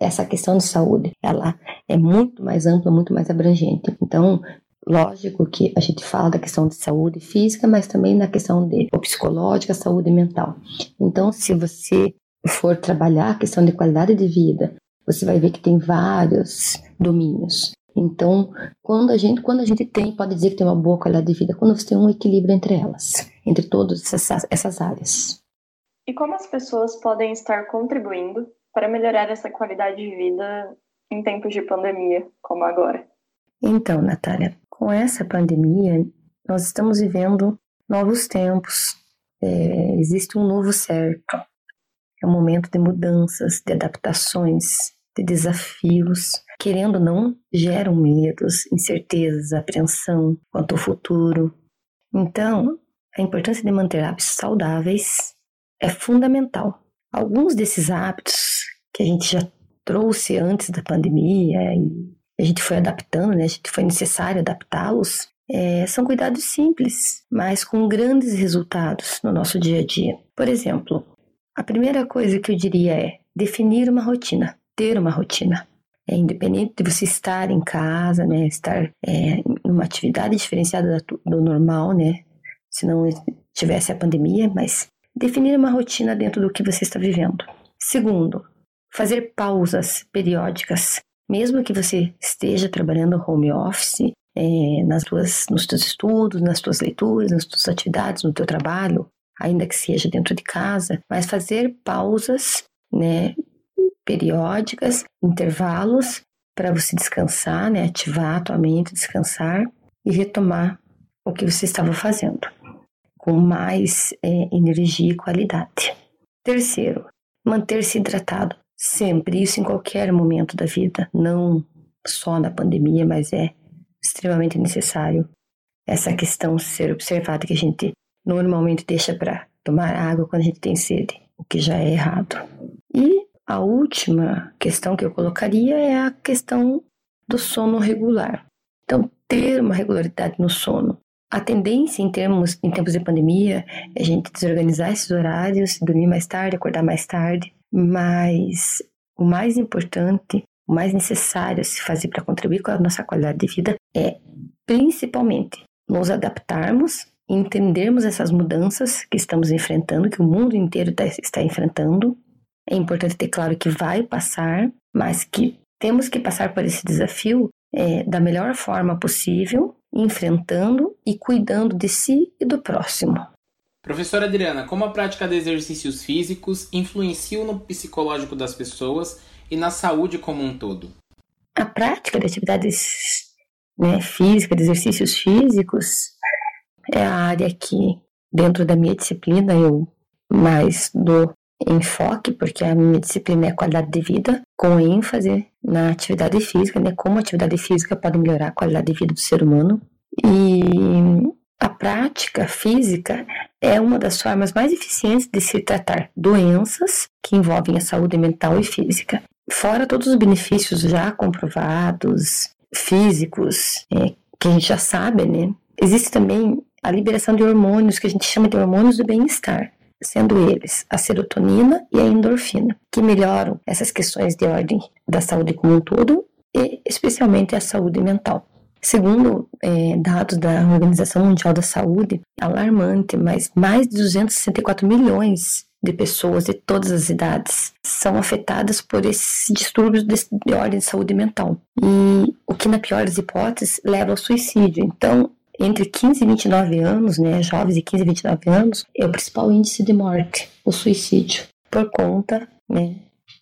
essa questão de saúde, ela é muito mais ampla, muito mais abrangente. Então, lógico que a gente fala da questão de saúde física, mas também na questão de psicológica, saúde mental. Então, se você for trabalhar a questão de qualidade de vida, você vai ver que tem vários domínios. Então, quando a gente, quando a gente tem, pode dizer que tem uma boa qualidade de vida, quando você tem um equilíbrio entre elas, entre todas essas, essas áreas. E como as pessoas podem estar contribuindo para melhorar essa qualidade de vida em tempos de pandemia, como agora? Então, Natália, com essa pandemia, nós estamos vivendo novos tempos. É, existe um novo certo. É um momento de mudanças, de adaptações, de desafios. Querendo ou não, geram medos, incertezas, apreensão quanto ao futuro. Então, a importância de manter hábitos saudáveis é fundamental. Alguns desses hábitos que a gente já trouxe antes da pandemia e a gente foi adaptando, né? A gente foi necessário adaptá-los. É, são cuidados simples, mas com grandes resultados no nosso dia a dia. Por exemplo, a primeira coisa que eu diria é definir uma rotina, ter uma rotina. É independente de você estar em casa, né, estar é, numa atividade diferenciada do normal, né, se não tivesse a pandemia, mas definir uma rotina dentro do que você está vivendo. Segundo, fazer pausas periódicas, mesmo que você esteja trabalhando home office, é, nas tuas, nos teus estudos, nas tuas leituras, nas tuas atividades, no teu trabalho, ainda que seja dentro de casa, mas fazer pausas, né, periódicas, intervalos para você descansar, né, ativar a tua mente, descansar e retomar o que você estava fazendo com mais é, energia e qualidade. Terceiro, manter-se hidratado. Sempre, isso em qualquer momento da vida, não só na pandemia, mas é extremamente necessário essa questão ser observada que a gente normalmente deixa para tomar água quando a gente tem sede, o que já é errado. E a última questão que eu colocaria é a questão do sono regular. Então, ter uma regularidade no sono. A tendência em termos em tempos de pandemia é a gente desorganizar esses horários, dormir mais tarde, acordar mais tarde. Mas o mais importante, o mais necessário a se fazer para contribuir com a nossa qualidade de vida é, principalmente, nos adaptarmos entendermos essas mudanças que estamos enfrentando, que o mundo inteiro tá, está enfrentando. É importante ter claro que vai passar, mas que temos que passar por esse desafio é, da melhor forma possível, enfrentando e cuidando de si e do próximo. Professora Adriana, como a prática de exercícios físicos influencia no psicológico das pessoas e na saúde como um todo? A prática de atividades né, físicas, de exercícios físicos, é a área que, dentro da minha disciplina, eu mais dou enfoque, porque a minha disciplina é qualidade de vida, com ênfase na atividade física, né, como a atividade física pode melhorar a qualidade de vida do ser humano. E a prática física é uma das formas mais eficientes de se tratar doenças que envolvem a saúde mental e física. Fora todos os benefícios já comprovados, físicos, é, que a gente já sabe, né? Existe também a liberação de hormônios que a gente chama de hormônios do bem-estar, sendo eles a serotonina e a endorfina, que melhoram essas questões de ordem da saúde como um todo e especialmente a saúde mental. Segundo é, dados da Organização Mundial da Saúde, alarmante, mas mais de 264 milhões de pessoas de todas as idades são afetadas por esses distúrbios de, de ordem de saúde mental. E o que, na pior das hipóteses, leva ao suicídio. Então, entre 15 e 29 anos, né, jovens de 15 e 29 anos, é o principal índice de morte, o suicídio, por conta né,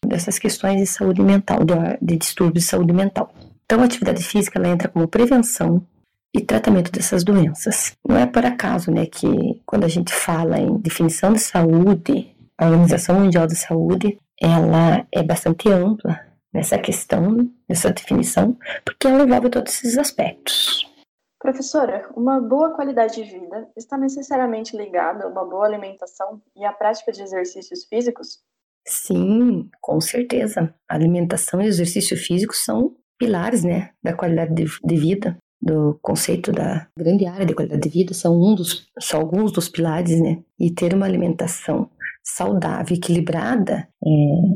dessas questões de saúde mental, de, de distúrbios de saúde mental. Então, a atividade física ela entra como prevenção e tratamento dessas doenças. Não é por acaso, né, que quando a gente fala em definição de saúde, a Organização Mundial da Saúde, ela é bastante ampla nessa questão, nessa definição, porque ela envolve todos esses aspectos. Professora, uma boa qualidade de vida está necessariamente ligada a uma boa alimentação e à prática de exercícios físicos? Sim, com certeza. Alimentação e exercício físico são pilares, né, da qualidade de, de vida, do conceito da grande área de qualidade de vida, são, um dos, são alguns dos pilares, né, e ter uma alimentação saudável, equilibrada, é,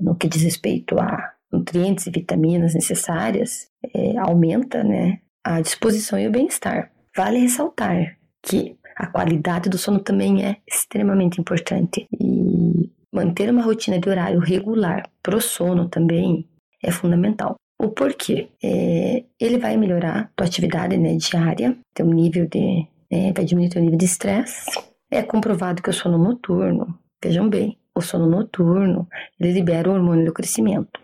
no que diz respeito a nutrientes e vitaminas necessárias, é, aumenta, né, a disposição e o bem-estar. Vale ressaltar que a qualidade do sono também é extremamente importante e manter uma rotina de horário regular para o sono também é fundamental. O porquê? É, ele vai melhorar tua atividade né, diária, teu nível de. É, vai diminuir teu nível de estresse. É comprovado que o sono noturno, vejam bem, o sono noturno, ele libera o hormônio do crescimento.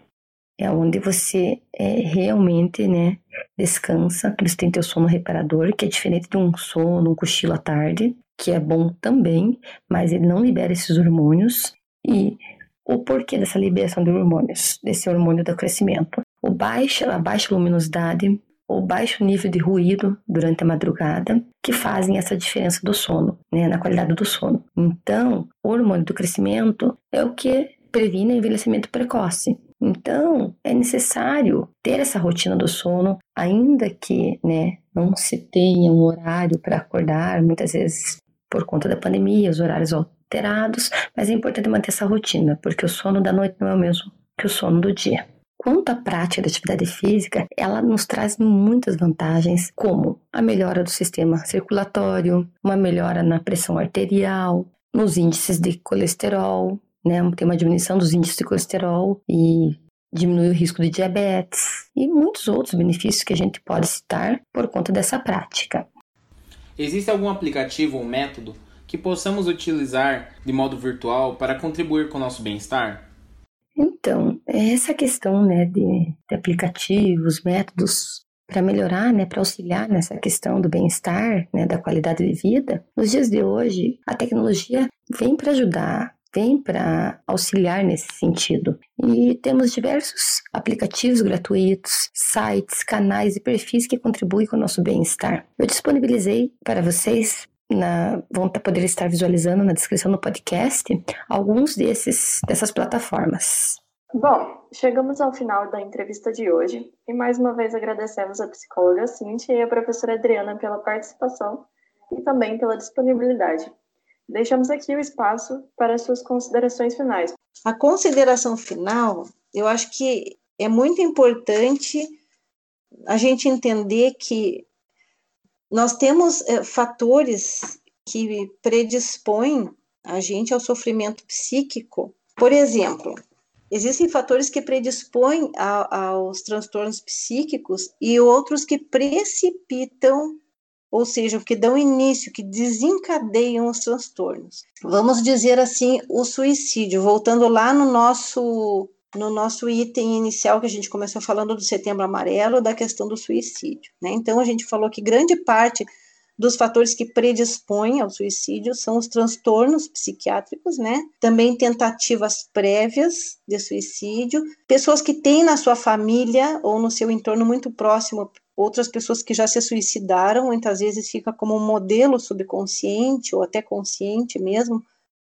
É onde você é, realmente, né, descansa, que você tem teu sono reparador, que é diferente de um sono, um cochilo à tarde, que é bom também, mas ele não libera esses hormônios. E o porquê dessa liberação de hormônios, desse hormônio do crescimento? o baixa, a baixa luminosidade, o baixo nível de ruído durante a madrugada, que fazem essa diferença do sono, né, na qualidade do sono. Então, o hormônio do crescimento é o que previne envelhecimento precoce. Então, é necessário ter essa rotina do sono, ainda que né, não se tenha um horário para acordar, muitas vezes por conta da pandemia, os horários alterados, mas é importante manter essa rotina, porque o sono da noite não é o mesmo que o sono do dia. Quanto à prática da atividade física, ela nos traz muitas vantagens, como a melhora do sistema circulatório, uma melhora na pressão arterial, nos índices de colesterol, né? Tem uma diminuição dos índices de colesterol e diminui o risco de diabetes e muitos outros benefícios que a gente pode citar por conta dessa prática. Existe algum aplicativo ou método que possamos utilizar de modo virtual para contribuir com o nosso bem-estar? Então, essa questão né, de, de aplicativos, métodos para melhorar, né, para auxiliar nessa questão do bem-estar, né, da qualidade de vida, nos dias de hoje, a tecnologia vem para ajudar, vem para auxiliar nesse sentido. E temos diversos aplicativos gratuitos, sites, canais e perfis que contribuem com o nosso bem-estar. Eu disponibilizei para vocês na, vão poder estar visualizando na descrição do podcast alguns desses dessas plataformas. Bom, chegamos ao final da entrevista de hoje e mais uma vez agradecemos a psicóloga Cintia e a professora Adriana pela participação e também pela disponibilidade. Deixamos aqui o espaço para suas considerações finais. A consideração final, eu acho que é muito importante a gente entender que nós temos é, fatores que predispõem a gente ao sofrimento psíquico. Por exemplo, existem fatores que predispõem a, aos transtornos psíquicos e outros que precipitam, ou seja, que dão início, que desencadeiam os transtornos. Vamos dizer assim, o suicídio, voltando lá no nosso no nosso item inicial que a gente começou falando do setembro amarelo, da questão do suicídio. Né? Então, a gente falou que grande parte dos fatores que predispõem ao suicídio são os transtornos psiquiátricos, né? Também tentativas prévias de suicídio, pessoas que têm na sua família ou no seu entorno muito próximo outras pessoas que já se suicidaram, muitas vezes fica como um modelo subconsciente ou até consciente mesmo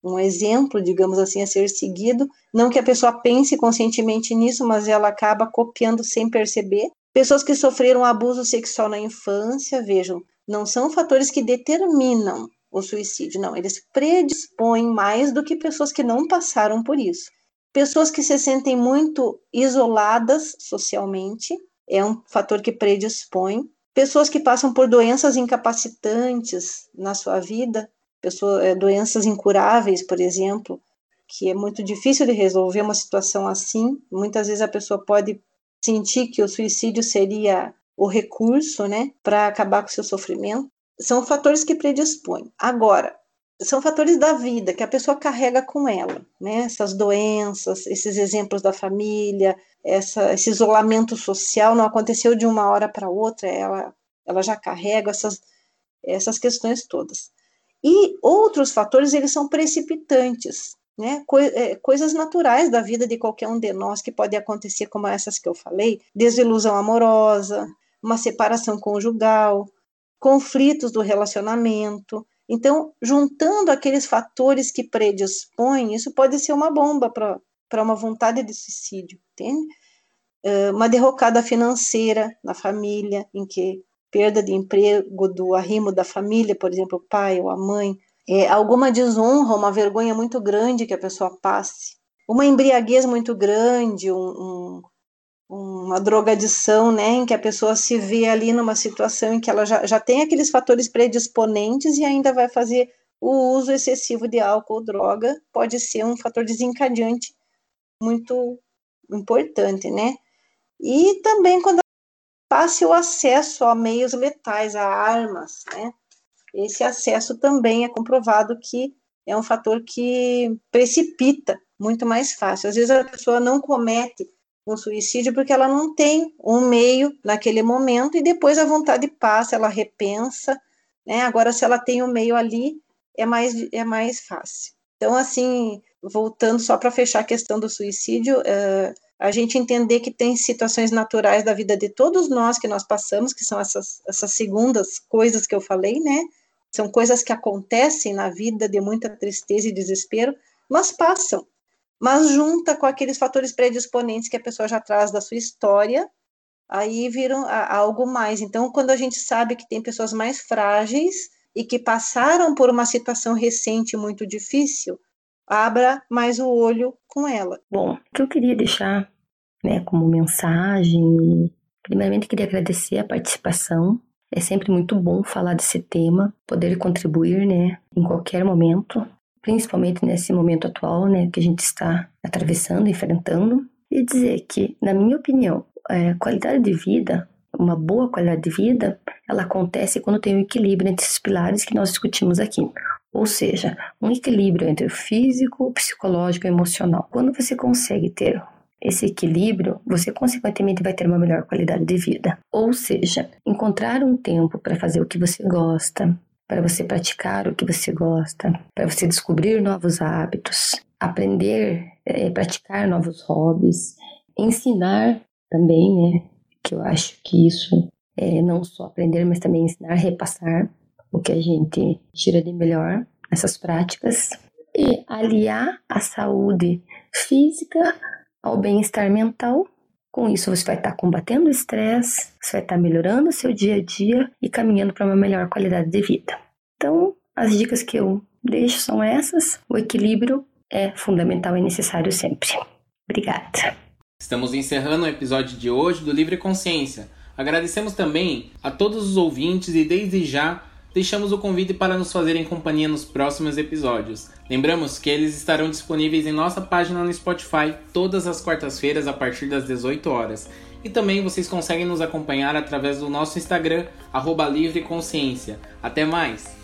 um exemplo, digamos assim, a ser seguido. Não que a pessoa pense conscientemente nisso, mas ela acaba copiando sem perceber. Pessoas que sofreram abuso sexual na infância, vejam, não são fatores que determinam o suicídio, não, eles predispõem mais do que pessoas que não passaram por isso. Pessoas que se sentem muito isoladas socialmente, é um fator que predispõe. Pessoas que passam por doenças incapacitantes na sua vida, pessoas, é, doenças incuráveis, por exemplo, que é muito difícil de resolver uma situação assim. Muitas vezes a pessoa pode sentir que o suicídio seria o recurso, né, para acabar com o seu sofrimento. São fatores que predispõem. Agora, são fatores da vida que a pessoa carrega com ela, né? Essas doenças, esses exemplos da família, essa, esse isolamento social não aconteceu de uma hora para outra, ela, ela já carrega essas, essas questões todas. E outros fatores, eles são precipitantes, né? Co é, coisas naturais da vida de qualquer um de nós que podem acontecer, como essas que eu falei, desilusão amorosa, uma separação conjugal, conflitos do relacionamento. Então, juntando aqueles fatores que predispõem, isso pode ser uma bomba para uma vontade de suicídio, entende? Uma derrocada financeira na família, em que perda de emprego, do arrimo da família, por exemplo, o pai ou a mãe, é, alguma desonra, uma vergonha muito grande que a pessoa passe, uma embriaguez muito grande, um, um, uma drogadição, né, em que a pessoa se vê ali numa situação em que ela já, já tem aqueles fatores predisponentes e ainda vai fazer o uso excessivo de álcool ou droga, pode ser um fator desencadeante muito importante, né? E também quando fácil acesso a meios letais, a armas, né? Esse acesso também é comprovado que é um fator que precipita muito mais fácil. Às vezes a pessoa não comete um suicídio porque ela não tem um meio naquele momento e depois a vontade passa, ela repensa, né? Agora se ela tem o um meio ali, é mais é mais fácil. Então assim, voltando só para fechar a questão do suicídio, uh, a gente entender que tem situações naturais da vida de todos nós que nós passamos, que são essas, essas segundas coisas que eu falei, né? São coisas que acontecem na vida de muita tristeza e desespero, mas passam. Mas junta com aqueles fatores predisponentes que a pessoa já traz da sua história, aí viram algo mais. Então, quando a gente sabe que tem pessoas mais frágeis e que passaram por uma situação recente muito difícil, abra mais o olho com ela. Bom, o que eu queria deixar né, como mensagem, primeiramente queria agradecer a participação. É sempre muito bom falar desse tema, poder contribuir, né, em qualquer momento, principalmente nesse momento atual, né, que a gente está atravessando, enfrentando, e dizer que, na minha opinião, é, qualidade de vida, uma boa qualidade de vida, ela acontece quando tem um equilíbrio entre esses pilares que nós discutimos aqui. Ou seja, um equilíbrio entre o físico, o psicológico e o emocional. Quando você consegue ter esse equilíbrio, você consequentemente vai ter uma melhor qualidade de vida. Ou seja, encontrar um tempo para fazer o que você gosta, para você praticar o que você gosta, para você descobrir novos hábitos, aprender, é, praticar novos hobbies, ensinar também, né? Que eu acho que isso é não só aprender, mas também ensinar, repassar o que a gente tira de melhor nessas práticas e aliar a saúde física ao bem-estar mental. Com isso, você vai estar combatendo o estresse, você vai estar melhorando o seu dia a dia e caminhando para uma melhor qualidade de vida. Então, as dicas que eu deixo são essas. O equilíbrio é fundamental e necessário sempre. Obrigada. Estamos encerrando o episódio de hoje do Livre Consciência. Agradecemos também a todos os ouvintes e desde já deixamos o convite para nos fazerem companhia nos próximos episódios. Lembramos que eles estarão disponíveis em nossa página no Spotify todas as quartas-feiras a partir das 18 horas. E também vocês conseguem nos acompanhar através do nosso Instagram, @livreconsciência. Até mais!